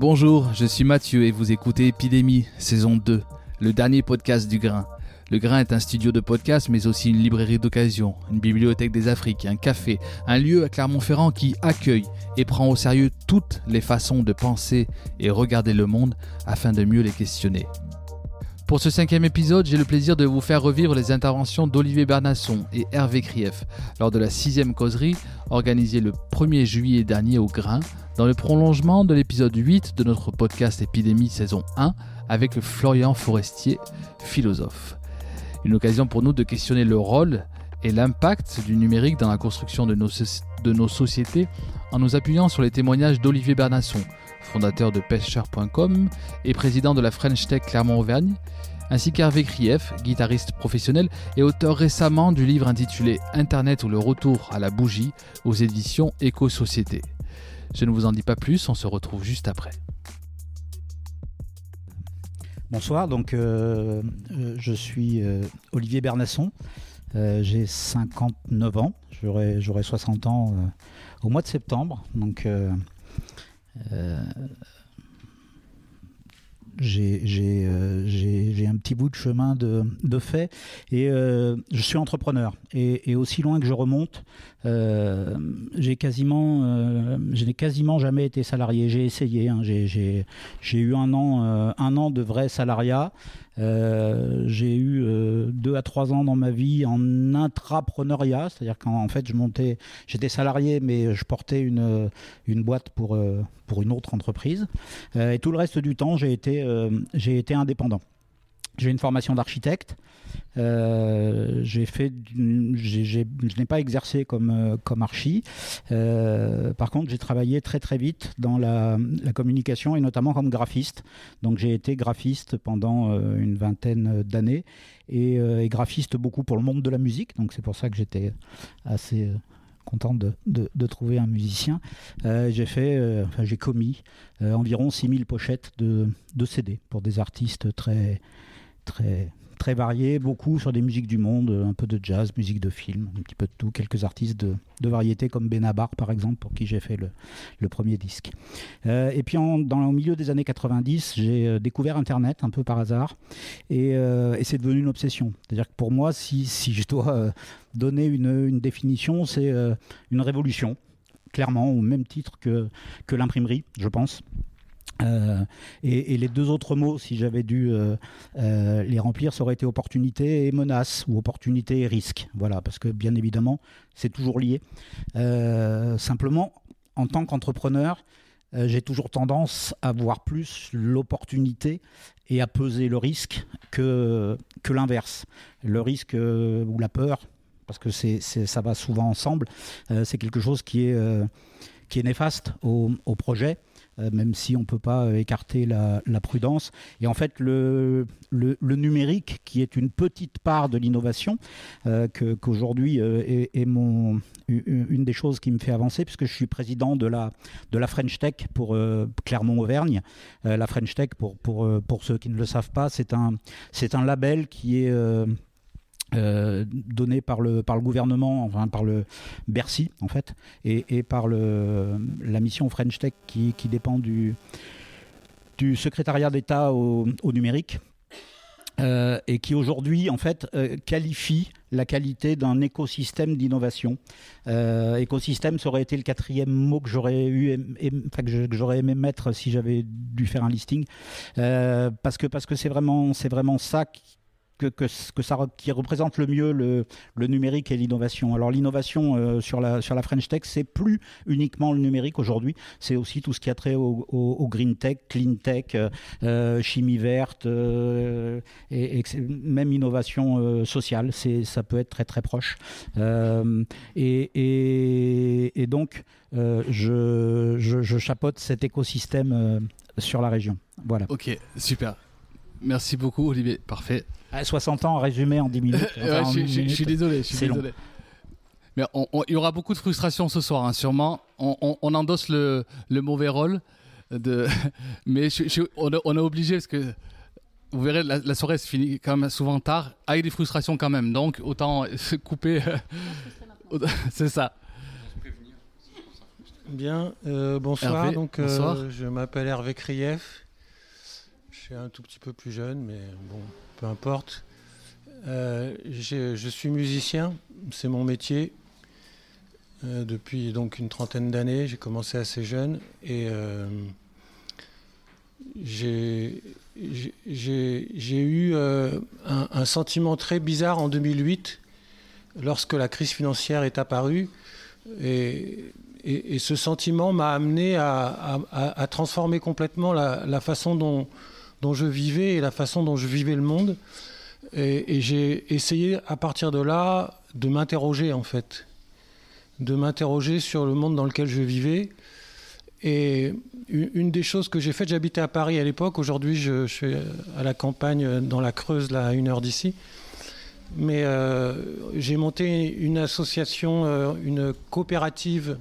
Bonjour, je suis Mathieu et vous écoutez Épidémie, saison 2, le dernier podcast du Grain. Le Grain est un studio de podcast, mais aussi une librairie d'occasion, une bibliothèque des Afriques, un café, un lieu à Clermont-Ferrand qui accueille et prend au sérieux toutes les façons de penser et regarder le monde afin de mieux les questionner. Pour ce cinquième épisode, j'ai le plaisir de vous faire revivre les interventions d'Olivier Bernasson et Hervé Krief lors de la sixième causerie organisée le 1er juillet dernier au Grain, dans le prolongement de l'épisode 8 de notre podcast Épidémie saison 1 avec Florian Forestier, philosophe. Une occasion pour nous de questionner le rôle et l'impact du numérique dans la construction de nos, de nos sociétés en nous appuyant sur les témoignages d'Olivier Bernasson, fondateur de pêcheur.com et président de la French Tech Clermont-Auvergne, ainsi qu'Hervé Krief, guitariste professionnel et auteur récemment du livre intitulé Internet ou le retour à la bougie aux éditions Éco-Société. Je ne vous en dis pas plus, on se retrouve juste après. Bonsoir, donc euh, euh, je suis euh, Olivier Bernasson, j'ai 59 ans, j'aurai 60 ans au mois de septembre, donc euh, j'ai un petit bout de chemin de, de fait et euh, je suis entrepreneur. Et, aussi loin que je remonte, euh, j'ai quasiment, je n'ai quasiment jamais été salarié. J'ai essayé, hein. j'ai eu un an, un an de vrai salariat. Euh, j'ai eu euh, deux à trois ans dans ma vie en intrapreneuriat, c'est-à-dire qu'en fait je montais, j'étais salarié mais je portais une, une boîte pour, euh, pour une autre entreprise. et tout le reste du temps j'ai été, j'ai été indépendant. J'ai une formation d'architecte. Euh, je n'ai pas exercé comme euh, comme archi. Euh, par contre, j'ai travaillé très très vite dans la, communication et notamment comme graphiste. Donc j'ai été graphiste pendant une vingtaine d'années et, graphiste beaucoup pour le monde de la musique. Donc c'est pour ça que j'étais assez content de, de, trouver un musicien. j'ai fait, enfin, j'ai commis environ 6000 pochettes de, de CD pour des artistes très très très beaucoup sur des musiques du monde, un peu de jazz, musique de film, un petit peu de tout, quelques artistes de, de variété comme Benabar par exemple, pour qui j'ai fait le, le, premier disque. Euh, et puis en, dans, au milieu des années 90, j'ai euh, découvert Internet un peu par hasard, et, euh, et c'est devenu une obsession. C'est-à-dire que pour moi, si, si je dois donner une, une définition, c'est une révolution, clairement, au même titre que, que l'imprimerie, je pense. Euh, et, les deux autres mots, si j'avais dû euh, euh, les remplir, ça aurait été opportunité et menace, ou opportunité et risque. Voilà, parce que bien évidemment, c'est toujours lié. simplement, en tant qu'entrepreneur, j'ai toujours tendance à voir plus l'opportunité et à peser le risque que, que l'inverse. Le risque ou la peur, parce que c'est, ça va souvent ensemble, c'est quelque chose qui est, qui est néfaste au, projet même si on ne peut pas euh, écarter la, prudence. Et en fait, le, numérique, qui est une petite part de l'innovation, euh, qu'aujourd'hui est, mon, une des choses qui me fait avancer, puisque je suis président de la, de la French Tech pour Clermont-Auvergne. la French Tech, pour, pour, pour ceux qui ne le savent pas, c'est un, c'est un label qui est euh, donné par le, par le gouvernement, enfin par le Bercy en fait, et, et par le, la mission French Tech qui, qui dépend du, du secrétariat d'État au, numérique. Euh, et qui aujourd'hui en fait euh, qualifie la qualité d'un écosystème d'innovation. écosystème, ça aurait été le quatrième mot que j'aurais eu, que j'aurais aimé mettre si j'avais dû faire un listing, parce que parce que c'est vraiment c'est vraiment ça que, ça, qui représente le mieux le, numérique et l'innovation. Alors l'innovation euh, sur, la, sur la French Tech, c'est plus uniquement le numérique aujourd'hui, c'est aussi tout ce qui a trait au, green tech, clean tech, euh, euh, chimie verte, et, même innovation sociale, ça peut être très très proche. Et, donc, je, je, je, chapeaute cet écosystème sur la région. Voilà. Ok, super. Merci beaucoup, Olivier. Parfait. 60 ans résumé en 10 minutes. je, suis désolé. Je suis désolé. Mais il y aura beaucoup de frustration ce soir, hein, sûrement. On, endosse le, mauvais rôle. De... Mais on, est obligé parce que vous verrez, la, soirée se finit quand même souvent tard, avec des frustrations quand même. Donc autant se couper. C'est ça. Bien, euh, bonsoir. Hervé, donc, euh, bonsoir. je m'appelle Hervé Krief. Suis un tout petit peu plus jeune, mais bon, peu importe. Euh, je suis musicien, c'est mon métier. Euh, depuis donc une trentaine d'années, j'ai commencé assez jeune et euh, j'ai eu un, sentiment très bizarre en 2008 lorsque la crise financière est apparue. Et, ce sentiment m'a amené à, transformer complètement la façon dont, dont je vivais et la façon dont je vivais le monde. Et, j'ai essayé à partir de là de m'interroger en fait, de m'interroger sur le monde dans lequel je vivais. Et une des choses que j'ai faites, j'habitais à Paris à l'époque, aujourd'hui je, suis à la campagne dans la Creuse, là, à une heure d'ici. Mais euh, j'ai monté une association, euh, une coopérative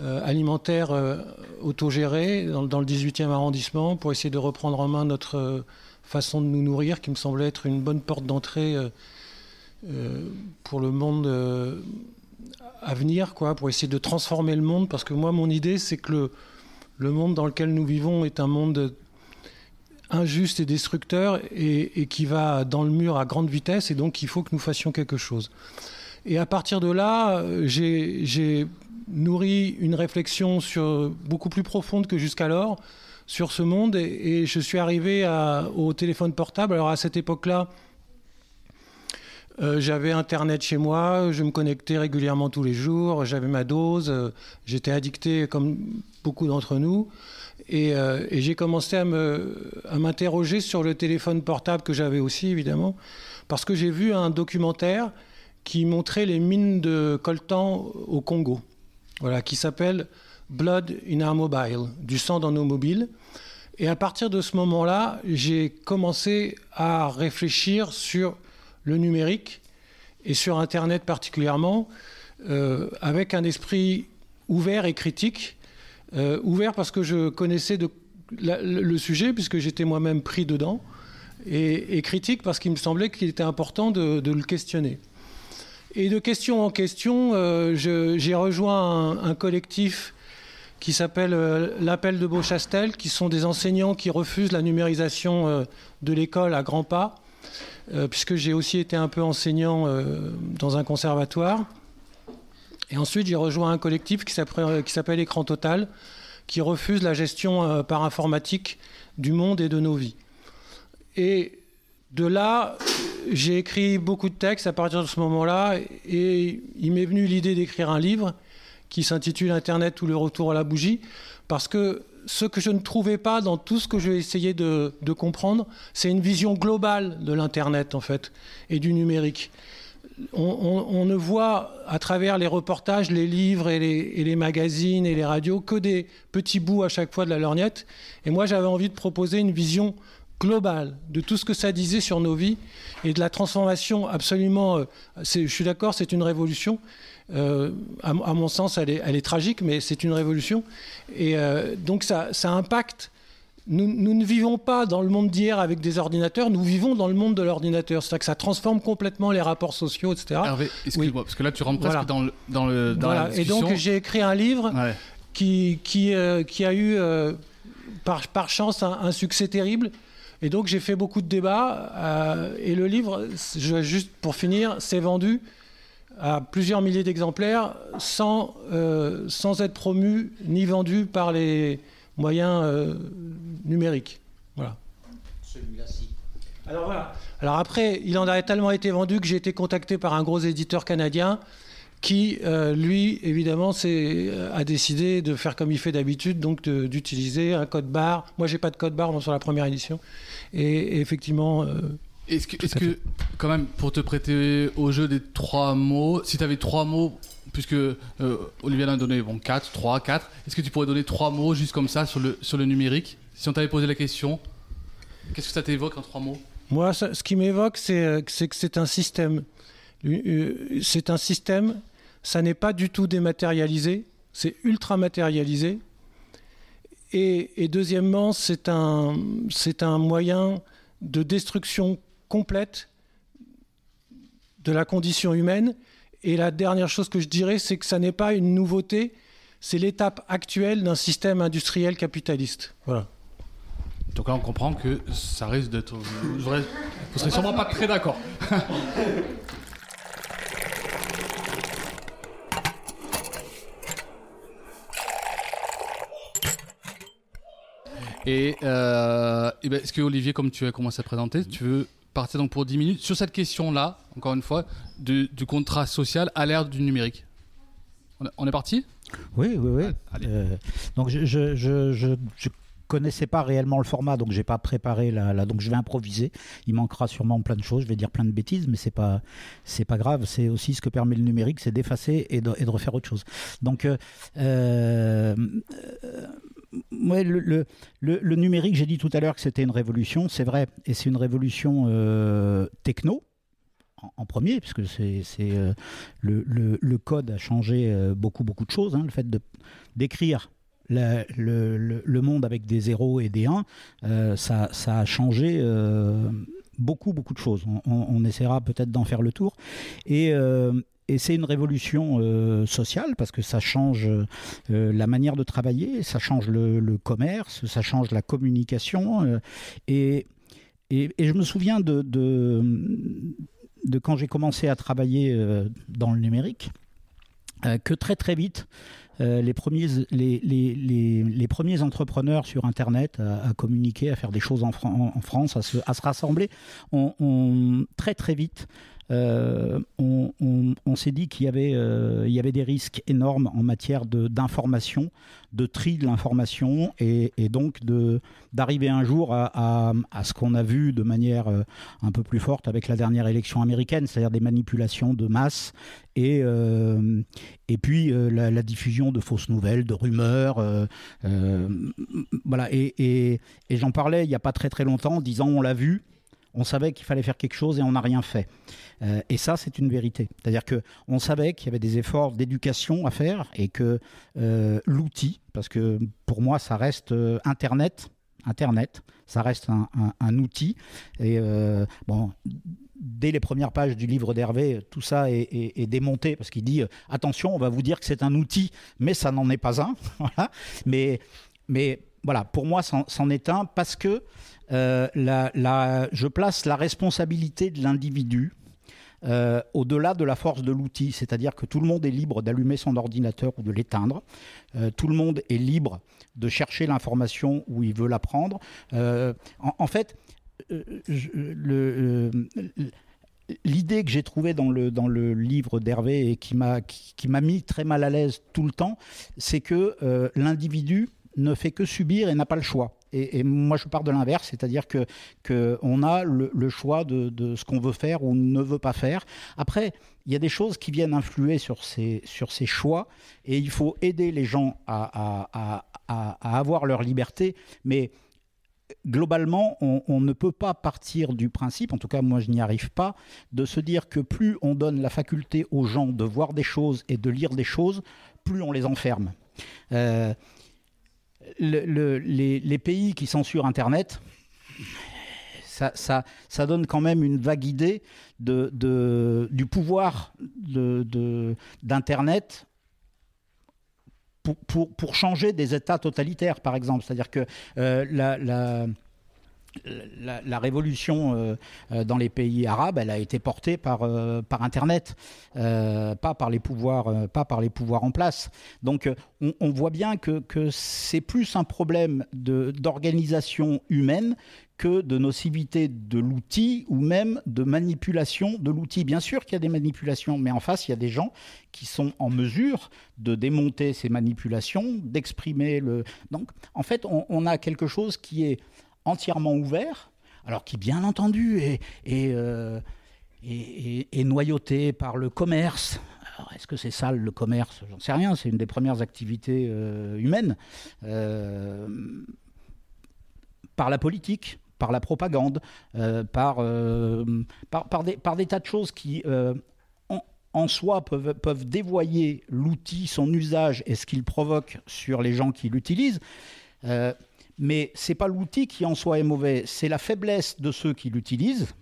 alimentaire euh, autogérée dans, le 18e arrondissement pour essayer de reprendre en main notre euh, façon de nous nourrir, qui me semblait être une bonne porte d'entrée euh, euh, pour le monde euh, à venir, quoi, pour essayer de transformer le monde. Parce que moi, mon idée, c'est que le, le monde dans lequel nous vivons est un monde injuste et destructeur et, et qui va dans le mur à grande vitesse et donc il faut que nous fassions quelque chose. Et à partir de là, euh, j'ai j'ai nourri une réflexion sur, beaucoup plus profonde que jusqu'alors sur ce monde. Et, je suis arrivé au téléphone portable. Alors à cette époque-là, euh, j'avais Internet chez moi, je me connectais régulièrement tous les jours, j'avais ma dose, j'étais addicté comme beaucoup d'entre nous. Et, euh, j'ai commencé à me- à m'interroger sur le téléphone portable que j'avais aussi, évidemment, parce que j'ai vu un documentaire qui montrait les mines de coltan au Congo, voilà, qui s'appelle Blood in Our Mobile, du sang dans nos mobiles. Et à partir de ce moment-là, j'ai commencé à réfléchir sur le numérique et sur Internet particulièrement, euh, avec un esprit ouvert et critique. Euh, ouvert parce que je connaissais le sujet, puisque j'étais moi-même pris dedans, et, critique parce qu'il me semblait qu'il était important de le questionner. Et de question en question, euh, j'ai rejoint un, collectif qui s'appelle euh, l'Appel de Beauchastel, qui sont des enseignants qui refusent la numérisation euh, de l'école à grands pas, puisque j'ai aussi été un peu enseignant dans un conservatoire. Et ensuite, j'ai rejoint un collectif qui s'appelle Écran Total, qui refuse la gestion par informatique du monde et de nos vies. Et de là, j'ai écrit beaucoup de textes à partir de ce moment-là, et il m'est venu l'idée d'écrire un livre qui s'intitule Internet ou le retour à la bougie, parce que ce que je ne trouvais pas dans tout ce que j'ai essayé de, comprendre, c'est une vision globale de l'Internet, en fait, et du numérique. On ne voit à travers les reportages, les livres et les, et les magazines et les radios que des petits bouts à chaque fois de la lorgnette. Et moi, j'avais envie de proposer une vision globale de tout ce que ça disait sur nos vies et de la transformation absolument. euh, je suis d'accord, c'est une révolution. Euh, à, mon sens, elle est, elle est tragique, mais c'est une révolution. Et euh, donc, ça, ça impacte. Nous, nous ne vivons pas dans le monde d'hier avec des ordinateurs, nous vivons dans le monde de l'ordinateur. C'est-à-dire que ça transforme complètement les rapports sociaux, etc. Hervé, excuse-moi, parce que là tu rentres presque Voilà. dans, le, dans, le, dans Voilà. la Et donc, j'ai écrit un livre Ouais. qui, qui, euh, qui a eu par, par chance un, un succès terrible. Et donc j'ai fait beaucoup de débats. euh, et le livre, je, juste pour finir, s'est vendu à plusieurs milliers d'exemplaires sans, euh, sans être promu ni vendu par les moyens euh, numériques. Voilà. Celui-là-ci. Alors voilà. Alors après, il en a tellement été vendu que j'ai été contacté par un gros éditeur canadien qui, euh, lui, évidemment, euh, a décidé de faire comme il fait d'habitude, donc d'utiliser un code barre. Moi, j'ai pas de code barre sur la première édition. Et, et effectivement, euh, Est-ce que, est-ce à que, quand même, pour te prêter au jeu des trois mots, si tu avais trois mots, puisque euh, Olivier en a donné bon, 4, 3, 4, est-ce que tu pourrais donner trois mots juste comme ça sur le, sur le numérique? Si on t'avait posé la question, qu'est-ce que ça t'évoque en trois mots? Moi, ça- ce qui m'évoque, c'est que c'est un système. Euh, C'est un système, ça n'est pas du tout dématérialisé, c'est ultra matérialisé. Et, et deuxièmement, c'est un, c'est un moyen de destruction complète de la condition humaine. Et la dernière chose que je dirais, c'est que ça n'est pas une nouveauté, c'est l'étape actuelle d'un système industriel capitaliste. Voilà. Donc là, on comprend que ça risque d'être. Vous ne serez sûrement pas très d'accord. Et, euh, ben, est-ce que Olivier, comme tu as commencé à présenter, tu veux partir donc pour 10 minutes sur cette question-là, encore une fois, du, contrat social à l'ère du numérique? On est parti? Oui, oui, oui. Euh, donc je, je, je, connaissais pas réellement le format, donc j'ai pas préparé la, donc je vais improviser. Il manquera sûrement plein de choses, je vais dire plein de bêtises, mais c'est pas c'est pas grave. C'est aussi ce que permet le numérique, c'est d'effacer et de, et de, refaire autre chose. Donc euh, euh, ouais, le, le, numérique, j'ai dit tout à l'heure que c'était une révolution, c'est vrai, et c'est une révolution euh, techno en premier, puisque c'est, euh, le, le, code a changé euh, beaucoup, beaucoup de choses. Hein, le fait de, d'écrire le, le, monde avec des zéros et des 1, euh, ça, ça, a changé beaucoup, beaucoup de choses. On, on essaiera peut-être d'en faire le tour. Et, et c'est une révolution sociale parce que ça change la manière de travailler, ça change le, commerce, ça change la communication. et, et, je me souviens de, quand j'ai commencé à travailler euh, dans le numérique, euh, que très très vite, euh, les, premiers, entrepreneurs sur Internet à, communiquer, à faire des choses en, France, à se rassembler, ont, très très vite euh, on, s'est dit qu'il y, avait, euh, y avait des risques énormes en matière d'information, de, tri de l'information, et, donc d'arriver un jour à, ce qu'on a vu de manière euh, un peu plus forte avec la dernière élection américaine, c'est-à-dire des manipulations de masse, et, et puis la, diffusion de fausses nouvelles, de rumeurs. voilà, et, et j'en parlais il n'y a pas très très longtemps en disant on l'a vu, on savait qu'il fallait faire quelque chose et on n'a rien fait. Euh, et ça, c'est une vérité. C'est-à-dire que on savait qu'il y avait des efforts d'éducation à faire et que euh, l'outil, parce que pour moi, ça reste euh, Internet. Internet, ça reste un, outil. Et bon, dès les premières pages du livre d'Hervé, tout ça est, démonté parce qu'il dit attention, on va vous dire que c'est un outil, mais ça n'en est pas un. Mais, mais voilà, pour moi, c'en est un parce que je place la responsabilité de l'individu euh, au-delà de la force de l'outil, c'est-à-dire que tout le monde est libre d'allumer son ordinateur ou de l'éteindre, euh, tout le monde est libre de chercher l'information où il veut la prendre. Euh, en, fait, l'idée que j'ai trouvée dans le, dans le livre d'Hervé et qui m'a qui m'a mis très mal à l'aise tout le temps, c'est que l'individu ne fait que subir et n'a pas le choix. Et, moi, je pars de l'inverse, c'est-à-dire que qu'on a le, choix de, ce qu'on veut faire ou ne veut pas faire. Après, il y a des choses qui viennent influer sur ces, sur ces choix, et il faut aider les gens à, à, avoir leur liberté, mais globalement, on, on, ne peut pas partir du principe, en tout cas moi je n'y arrive pas, de se dire que plus on donne la faculté aux gens de voir des choses et de lire des choses, plus on les enferme. Euh, les, pays qui censurent Internet, ça, ça, donne quand même une vague idée de, du pouvoir d'Internet pour, pour, changer des États totalitaires, par exemple. C'est-à-dire que euh, la la, révolution euh, euh, dans les pays arabes, elle a été portée par, euh, par Internet, pas, par les pouvoirs, pas par les pouvoirs en place. Donc on, voit bien que c'est plus un problème d'organisation humaine que de nocivité de l'outil ou même de manipulation de l'outil. Bien sûr qu'il y a des manipulations, mais en face, il y a des gens qui sont en mesure de démonter ces manipulations, d'exprimer le... Donc en fait, on a quelque chose qui est entièrement ouvert, alors qui bien entendu est, euh, noyauté par le commerce. Est-ce que c'est ça le commerce? J'en sais rien, c'est une des premières activités euh, humaines. Euh, par la politique, par la propagande, par, des, tas de choses qui, en, soi, peuvent, peuvent dévoyer l'outil, son usage et ce qu'il provoque sur les gens qui l'utilisent. Mais ce n'est pas l'outil qui en soi est mauvais, c'est la faiblesse de ceux qui l'utilisent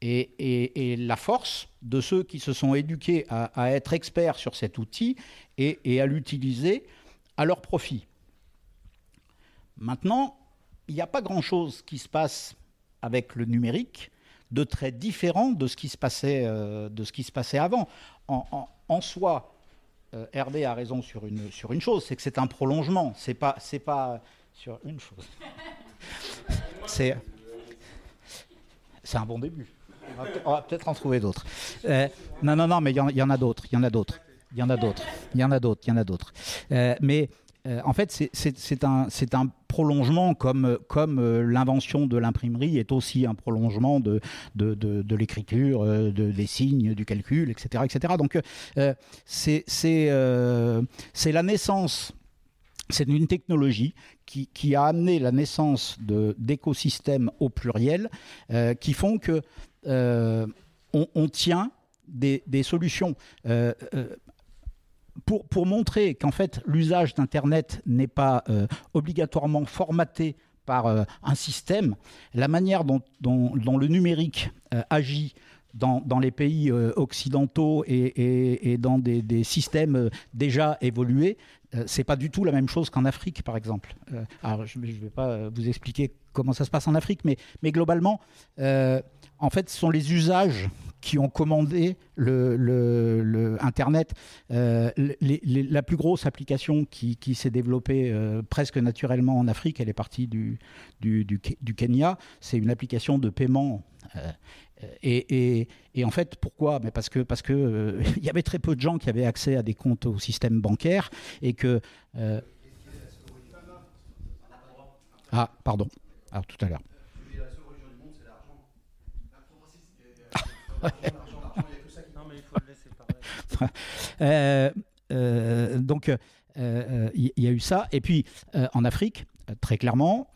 et, la force de ceux qui se sont éduqués à, être experts sur cet outil et, à l'utiliser à leur profit. Maintenant, il n'y a pas grand-chose qui se passe avec le numérique de très différent de ce qui se passait, euh, de ce qui se passait avant. En, soi, euh, Hervé a raison sur une, sur une chose, c'est que c'est un prolongement, c'est pas, c'est pas sur une chose. c'est, un bon début. On va, peut-être en trouver d'autres. Euh, non, non, non, mais il y, en a d'autres, il y en a d'autres. Il y en a d'autres, il y en a d'autres, il y en a d'autres. mais euh, en fait, c'est un, prolongement comme, euh, l'invention de l'imprimerie est aussi un prolongement de, l'écriture, euh, des signes, du calcul, etc. etc. Donc, c'est la naissance c'est une technologie qui, a amené la naissance d'écosystèmes au pluriel qui font que on, tient des, solutions. Pour, montrer qu'en fait l'usage d'Internet n'est pas euh, obligatoirement formaté par euh, un système, la manière dont, le numérique euh, agit dans, les pays occidentaux et, dans des, systèmes déjà évolués, c'est pas du tout la même chose qu'en Afrique, par exemple. alors, je ne vais pas vous expliquer comment ça se passe en Afrique, mais, mais globalement, en fait, ce sont les usages qui ont commandé le, Internet. Euh, la plus grosse application qui, s'est développée euh, presque naturellement en Afrique, elle est partie du, du, Kenya, c'est une application de paiement. Euh, et, en fait, pourquoi? Mais Parce que parce que il y avait très peu de gens qui avaient accès à des comptes au système bancaire et que ah pardon. Alors tout à l'heure. Euh, euh, donc, euh, il y, a eu ça. Et puis, en Afrique, très clairement,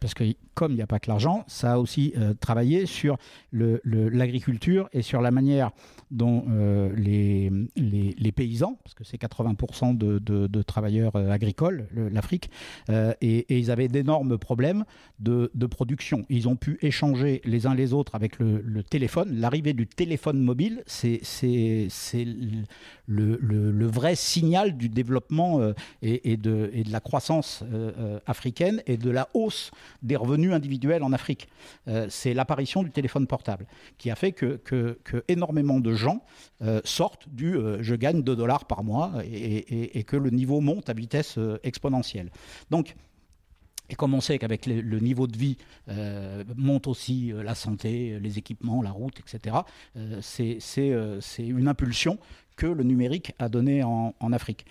parce que comme il n'y a pas que l'argent, ça a aussi travaillé sur l'agriculture et sur la manière dont les, paysans, parce que c'est 80% de, travailleurs agricoles, l'Afrique, et, ils avaient d'énormes problèmes de, production. Ils ont pu échanger les uns les autres avec le, téléphone. L'arrivée du téléphone mobile, c'est le, vrai signal du développement et de la croissance africaine et de la hausse des revenus individuels en Afrique. c'est l'apparition du téléphone portable qui a fait que, énormément de gens sortent du je gagne 2 dollars par mois et, que le niveau monte à vitesse exponentielle. Donc, et comme on sait qu'avec le, niveau de vie euh, monte aussi euh, la santé, les équipements, la route, etc., euh, c'est une impulsion que le numérique a donnée en, Afrique.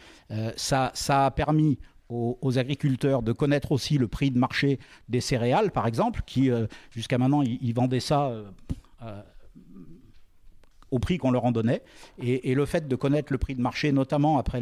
Ça, a permis aux, agriculteurs de connaître aussi le prix de marché des céréales, par exemple, qui jusqu'à maintenant, ils, vendaient ça au prix qu'on leur en donnait. Et, le fait de connaître le prix de marché, notamment après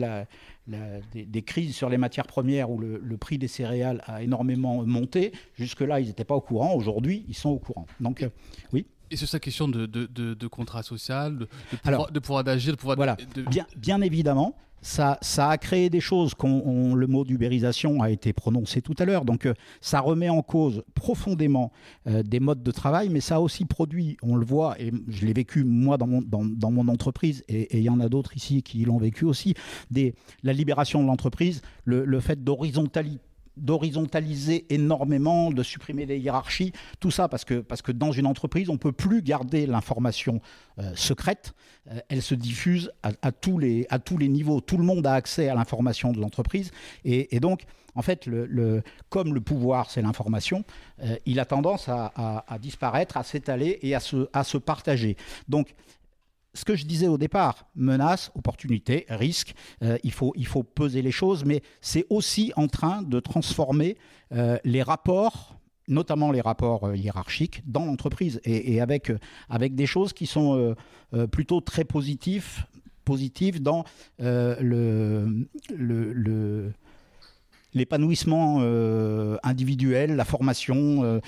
des, crises sur les matières premières où le, prix des céréales a énormément monté, jusque-là, ils n'étaient pas au courant. Aujourd'hui, ils sont au courant. Donc, euh, oui. Et c'est sa question de, de, de, contrat social, de, pouvoir, de pouvoir d'agir, de pouvoir... Voilà, bien, bien évidemment, ça, ça, a créé des choses, qu'on, le mot d'ubérisation a été prononcé tout à l'heure, donc euh, ça remet en cause profondément euh, des modes de travail, mais ça a aussi produit, on le voit, et je l'ai vécu moi dans mon, dans, dans mon entreprise, et il y en a d'autres ici qui l'ont vécu aussi, des, la libération de l'entreprise, le, le fait d'horizontalité d'horizontaliser énormément, de supprimer les hiérarchies, tout ça parce que, parce que dans une entreprise, on ne peut plus garder l'information euh, secrète, euh, elle se diffuse à, tous les, à tous les niveaux, tout le monde a accès à l'information de l'entreprise, et, donc, en fait, le, comme le pouvoir, c'est l'information, euh, il a tendance à, à disparaître, à s'étaler et à se, à se partager. Donc, ce que je disais au départ, menace, opportunité, risque, euh, il, faut, il faut peser les choses, mais c'est aussi en train de transformer euh, les rapports notamment les rapports euh, hiérarchiques dans l'entreprise et, avec, avec des choses qui sont plutôt très positives, dans le, l'épanouissement individuel, la formation,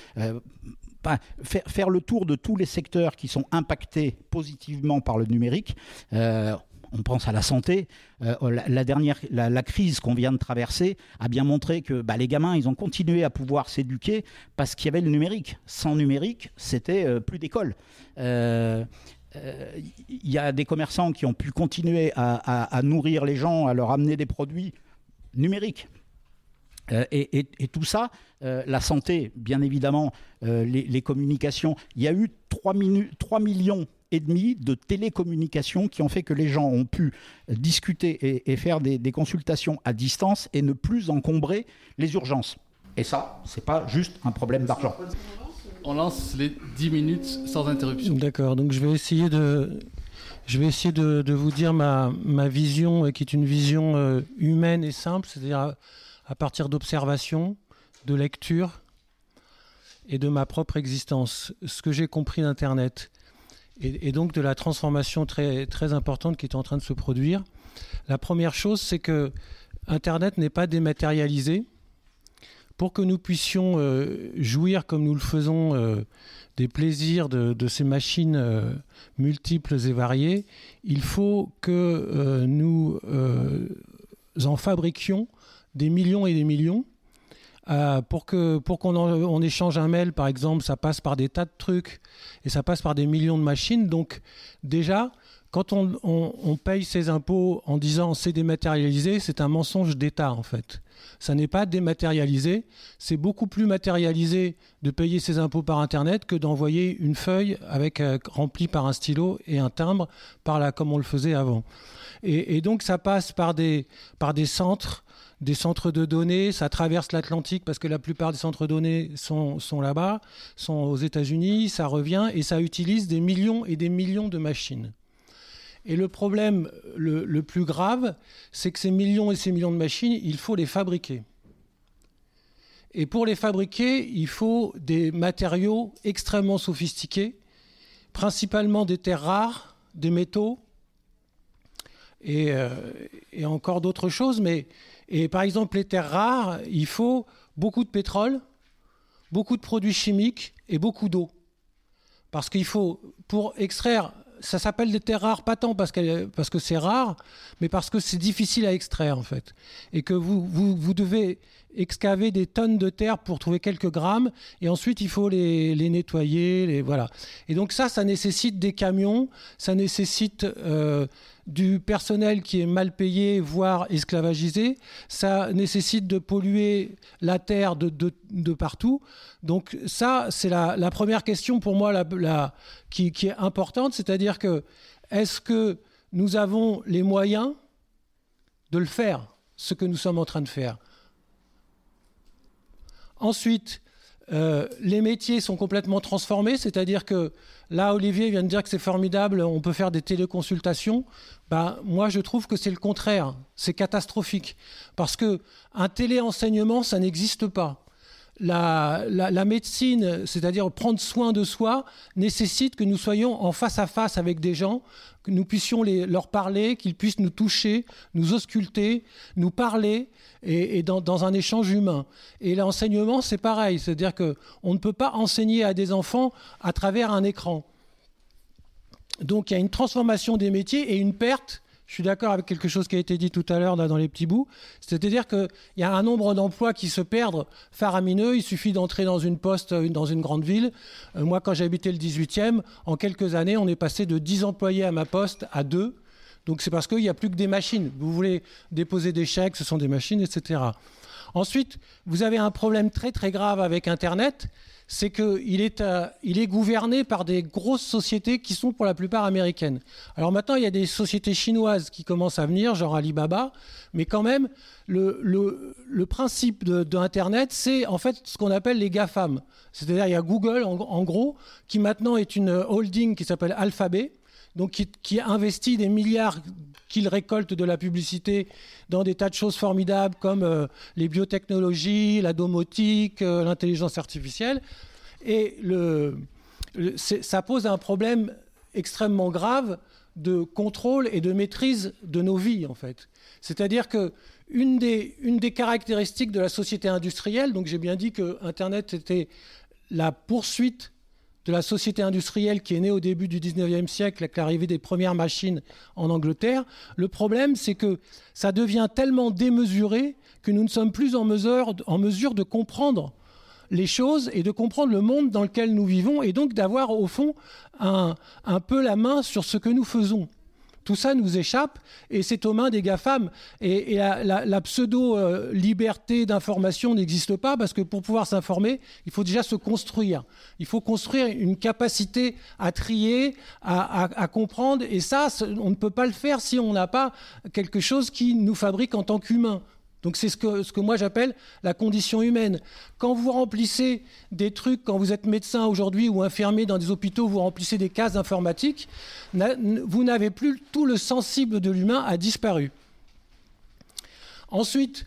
faire, le tour de tous les secteurs qui sont impactés positivement par le numérique. Euh, on pense à la santé. Euh, la, dernière, la, crise qu'on vient de traverser a bien montré que bah, les gamins, ils ont continué à pouvoir s'éduquer parce qu'il y avait le numérique. Sans numérique, c'était euh, plus d'école. Il y a des commerçants qui ont pu continuer à, nourrir les gens, à leur amener des produits numériques et, tout ça, la santé, bien évidemment, les, communications. Il y a eu 3, 3 millions et demi de télécommunications qui ont fait que les gens ont pu discuter et, faire des, des, consultations à distance et ne plus encombrer les urgences. Et ça, c'est pas juste un problème d'argent. On lance les 10 minutes sans interruption. D'accord, donc je vais essayer de, je vais essayer de, de vous dire ma, ma, vision, euh, qui est une vision euh, humaine et simple, c'est-à-dire à, partir d'observation, de lecture et de ma propre existence, ce que j'ai compris d'Internet et, donc de la transformation très, très importante qui est en train de se produire. La première chose, c'est que Internet n'est pas dématérialisé. Pour que nous puissions euh, jouir comme nous le faisons euh, des plaisirs de, ces machines euh, multiples et variées, il faut que nous en fabriquions des millions et des millions euh, pour que pour qu'on on échange un mail, par exemple, ça passe par des tas de trucs et ça passe par des millions de machines. Donc déjà, quand on, on, paye ses impôts en disant c'est dématérialisé, c'est un mensonge d'État en fait. Ça n'est pas dématérialisé. C'est beaucoup plus matérialisé de payer ses impôts par Internet que d'envoyer une feuille avec euh, remplie par un stylo et un timbre par là comme on le faisait avant. Et, et donc ça passe par des par des centres des centres de données, ça traverse l'Atlantique parce que la plupart des centres de données sont, là-bas, sont aux États-Unis, ça revient et ça utilise des millions et des millions de machines. Et le problème le, le plus grave, c'est que ces millions et ces millions de machines, il faut les fabriquer. Et pour les fabriquer, il faut des matériaux extrêmement sophistiqués, principalement des terres rares, des métaux, et, euh, et encore d'autres choses, mais et par exemple, les terres rares, il faut beaucoup de pétrole, beaucoup de produits chimiques et beaucoup d'eau. Parce qu'il faut, pour extraire, ça s'appelle des terres rares, pas tant parce, parce que c'est rare, mais parce que c'est difficile à extraire en fait. Et que vous, vous, vous, devez excaver des tonnes de terre pour trouver quelques grammes, et ensuite il faut les, les nettoyer, les, voilà. Et donc ça, ça nécessite des camions, ça nécessite euh, du personnel qui est mal payé, voire esclavagisé. Ça nécessite de polluer la terre de, partout. Donc ça, c'est la, première question pour moi qui, est importante, c'est-à-dire que est-ce que nous avons les moyens de le faire, ce que nous sommes en train de faire? Ensuite, euh, les métiers sont complètement transformés, c'est-à-dire que là, Olivier vient de dire que c'est formidable, on peut faire des téléconsultations. Bah, moi, je trouve que c'est le contraire, c'est catastrophique, parce que un téléenseignement, ça n'existe pas. La, médecine, c'est-à-dire prendre soin de soi, nécessite que nous soyons en face à face avec des gens, que nous puissions leur parler, qu'ils puissent nous toucher, nous ausculter, nous parler, et, dans, dans, un échange humain. Et l'enseignement, c'est pareil, c'est-à-dire qu'on ne peut pas enseigner à des enfants à travers un écran. Donc il y a une transformation des métiers et une perte. Je suis d'accord avec quelque chose qui a été dit tout à l'heure dans les petits bouts. C'est-à-dire qu'il y a un nombre d'emplois qui se perdent faramineux. Il suffit d'entrer dans une poste dans une grande ville. Euh, moi, quand j'habitais le 18e, en quelques années, on est passé de 10 employés à ma poste à 2. Donc c'est parce qu'il n'y a plus que des machines. Vous voulez déposer des chèques, ce sont des machines, etc. Ensuite, vous avez un problème très très grave avec Internet, c'est qu'il est, euh, est gouverné par des grosses sociétés qui sont pour la plupart américaines. Alors maintenant, il y a des sociétés chinoises qui commencent à venir, genre Alibaba, mais quand même, le, principe d'Internet, c'est en fait ce qu'on appelle les GAFAM. C'est-à-dire, il y a Google, en, gros, qui maintenant est une holding qui s'appelle Alphabet, donc qui, investit des milliards qu'il récolte de la publicité dans des tas de choses formidables comme euh, les biotechnologies, la domotique, euh, l'intelligence artificielle. Et ça pose un problème extrêmement grave de contrôle et de maîtrise de nos vies, en fait. C'est-à-dire que une des, une des caractéristiques de la société industrielle, donc j'ai bien dit que Internet était la poursuite de la société industrielle qui est née au début du 19e siècle avec l'arrivée des premières machines en Angleterre. Le problème, c'est que ça devient tellement démesuré que nous ne sommes plus en mesure, de comprendre les choses et de comprendre le monde dans lequel nous vivons et donc d'avoir au fond un peu la main sur ce que nous faisons tout ça nous échappe et c'est aux mains des GAFAM. Et, la, pseudo-liberté d'information n'existe pas parce que pour pouvoir s'informer, il faut déjà se construire. Il faut construire une capacité à trier, à, comprendre. Et ça, on ne peut pas le faire si on n'a pas quelque chose qui nous fabrique en tant qu'humain. Donc c'est ce que, moi j'appelle la condition humaine. Quand vous remplissez des trucs, quand vous êtes médecin aujourd'hui ou infirmier dans des hôpitaux, vous remplissez des cases informatiques, vous n'avez plus tout le sensible de l'humain a disparu. Ensuite,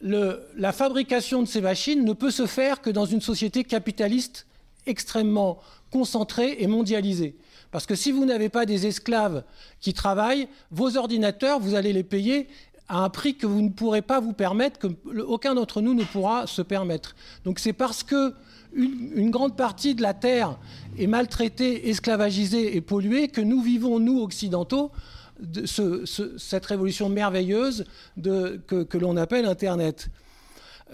la fabrication de ces machines ne peut se faire que dans une société capitaliste extrêmement concentrée et mondialisée. Parce que si vous n'avez pas des esclaves qui travaillent, vos ordinateurs, vous allez les payer à un prix que vous ne pourrez pas vous permettre, que aucun d'entre nous ne pourra se permettre. Donc c'est parce que une, grande partie de la Terre est maltraitée, esclavagisée et polluée que nous vivons, nous occidentaux, de cette révolution merveilleuse que, l'on appelle Internet.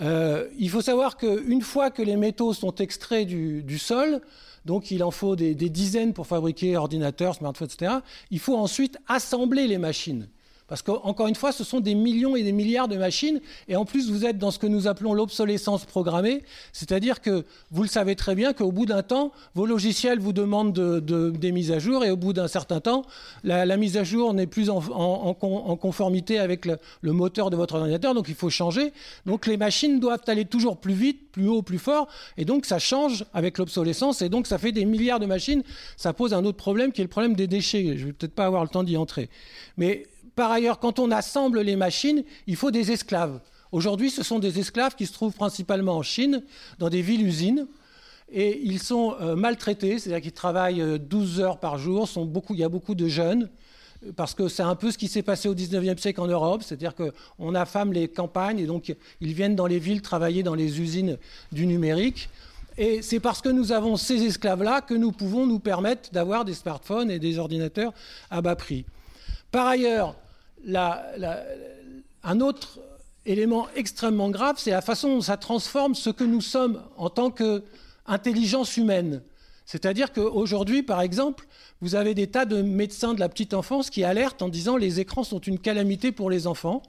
Euh, il faut savoir qu'une fois que les métaux sont extraits du, sol, donc il en faut des, des, dizaines pour fabriquer ordinateurs, smartphones, etc., il faut ensuite assembler les machines. Parce qu'encore une fois, ce sont des millions et des milliards de machines. Et en plus, vous êtes dans ce que nous appelons l'obsolescence programmée. C'est-à-dire que vous le savez très bien qu'au bout d'un temps, vos logiciels vous demandent des mises à jour. Et au bout d'un certain temps, la, mise à jour n'est plus en, conformité avec le, le, moteur de votre ordinateur. Donc il faut changer. Donc les machines doivent aller toujours plus vite, plus haut, plus fort. Et donc ça change avec l'obsolescence. Et donc ça fait des milliards de machines. Ça pose un autre problème qui est le problème des déchets. Je vais peut-être pas avoir le temps d'y entrer. Mais par ailleurs, quand on assemble les machines, il faut des esclaves. Aujourd'hui, ce sont des esclaves qui se trouvent principalement en Chine, dans des villes-usines. Et ils sont euh, maltraités, c'est-à-dire qu'ils travaillent 12 euh, heures par jour. il y a beaucoup de jeunes, parce que c'est un peu ce qui s'est passé au 19e siècle en Europe, c'est-à-dire qu'on affame les campagnes et donc ils viennent dans les villes travailler dans les usines du numérique. Et c'est parce que nous avons ces esclaves-là que nous pouvons nous permettre d'avoir des smartphones et des ordinateurs à bas prix. Par ailleurs, un autre élément extrêmement grave, c'est la façon dont ça transforme ce que nous sommes en tant qu'intelligence humaine. C'est-à-dire qu'aujourd'hui, par exemple, vous avez des tas de médecins de la petite enfance qui alertent en disant les écrans sont une calamité pour les enfants.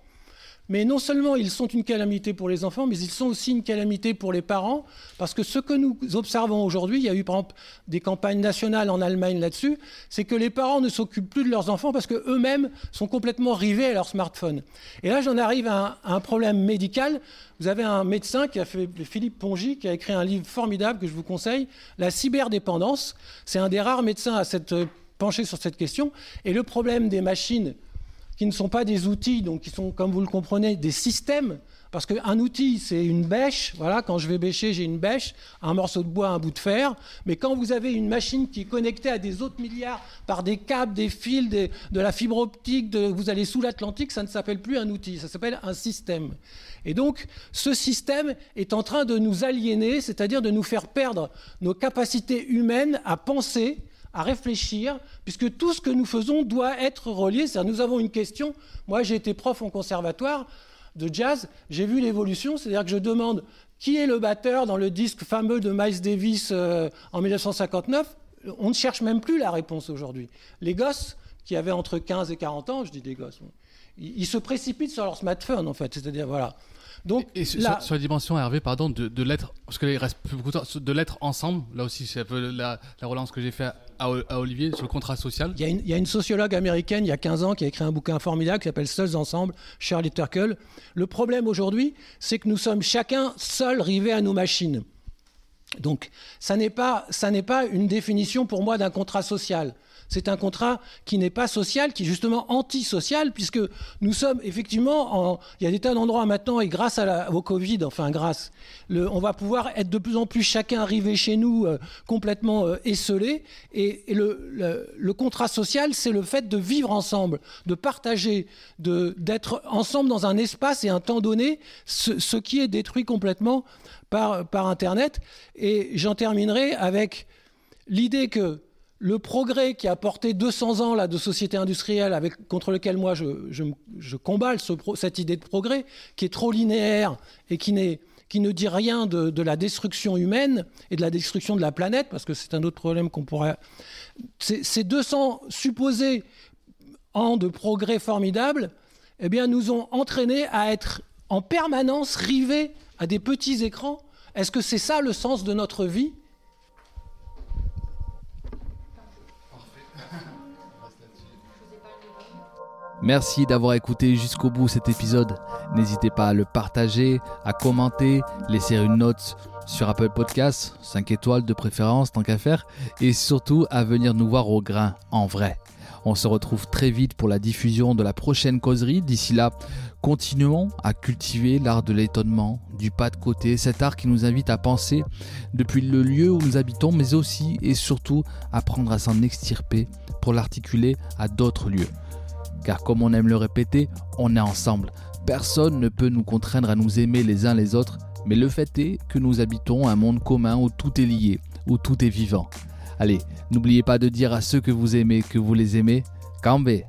Mais non seulement ils sont une calamité pour les enfants, mais ils sont aussi une calamité pour les parents, parce que ce que nous observons aujourd'hui, il y a eu par exemple des campagnes nationales en Allemagne là-dessus, c'est que les parents ne s'occupent plus de leurs enfants parce qu'eux-mêmes sont complètement rivés à leur smartphone. Et là, j'en arrive à un, problème médical. Vous avez un médecin qui a fait, Philippe Pongy, qui a écrit un livre formidable que je vous conseille, La cyberdépendance. C'est un des rares médecins à s'être penché sur cette question. Et le problème des machines qui ne sont pas des outils, donc qui sont, comme vous le comprenez, des systèmes. Parce qu'un outil, c'est une bêche. Voilà, quand je vais bêcher, j'ai une bêche, un morceau de bois, un bout de fer. Mais quand vous avez une machine qui est connectée à des autres milliards par des câbles, des fils, de la fibre optique, vous allez sous l'Atlantique, ça ne s'appelle plus un outil, ça s'appelle un système. Et donc, ce système est en train de nous aliéner, c'est-à-dire de nous faire perdre nos capacités humaines à penser, à réfléchir, puisque tout ce que nous faisons doit être relié. nous avons une question. Moi, j'ai été prof en conservatoire de jazz, j'ai vu l'évolution, c'est-à-dire que je demande qui est le batteur dans le disque fameux de Miles Davis euh, en 1959. On ne cherche même plus la réponse aujourd'hui. Les gosses qui avaient entre 15 et 40 ans, je dis des gosses, ils, se précipitent sur leur smartphone en fait, c'est-à-dire voilà. Donc, et, sur, la dimension, Hervé, pardon, de, l'être, parce qu'il reste plus beaucoup de temps, de l'être ensemble, là aussi, c'est un peu la, relance que j'ai fait à, Olivier sur le contrat social. Il y, a une, il y, a une, sociologue américaine, il y a 15 ans, qui a écrit un bouquin formidable qui s'appelle Seuls ensemble, Charlie Turkle. Le problème aujourd'hui, c'est que nous sommes chacun seuls rivés à nos machines. Donc, ça n'est pas, pas une définition pour moi d'un contrat social. C'est un contrat qui n'est pas social, qui est justement antisocial, puisque nous sommes effectivement en... Il y a des tas d'endroits maintenant, et grâce à la... au Covid, enfin grâce, on va pouvoir être de plus en plus chacun arrivé chez nous euh, complètement euh, esselé. Et, le, contrat social, c'est le fait de vivre ensemble, de partager, d'être ensemble dans un espace et un temps donné, ce, qui est détruit complètement par, Internet. Et j'en terminerai avec l'idée que le progrès qui a porté 200 ans là, de société industrielle contre lequel moi je, je, cette idée de progrès, qui est trop linéaire et qui, ne dit rien de, la destruction humaine et de la destruction de la planète, parce que c'est un autre problème qu'on pourrait... Ces 200 supposés ans de progrès formidables, eh bien, nous ont entraînés à être en permanence rivés à des petits écrans. Est-ce que c'est ça le sens de notre vie? Merci d'avoir écouté jusqu'au bout cet épisode. N'hésitez pas à le partager, à commenter, laisser une note sur Apple Podcasts, 5 étoiles de préférence tant qu'à faire, et surtout à venir nous voir au grain en vrai. On se retrouve très vite pour la diffusion de la prochaine causerie. D'ici là, continuons à cultiver l'art de l'étonnement, du pas de côté, cet art qui nous invite à penser depuis le lieu où nous habitons, mais aussi et surtout apprendre à s'en extirper pour l'articuler à d'autres lieux. Car comme on aime le répéter, on est ensemble. Personne ne peut nous contraindre à nous aimer les uns les autres, mais le fait est que nous habitons un monde commun où tout est lié, où tout est vivant. Allez, n'oubliez pas de dire à ceux que vous aimez que vous les aimez. Cambé